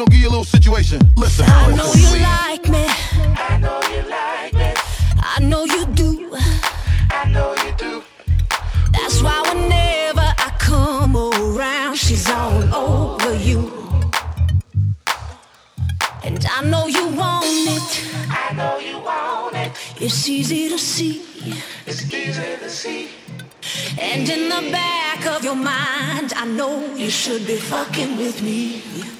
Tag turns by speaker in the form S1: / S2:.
S1: gonna give you a little situation. Listen. I know you
S2: like me. I know you like me. I know you do. I know you do. That's why whenever I come around, she's all over you. And I know you want it. I know you want it. It's easy to see. It's easy to see. And in the back of your mind, I know you should be fucking with me.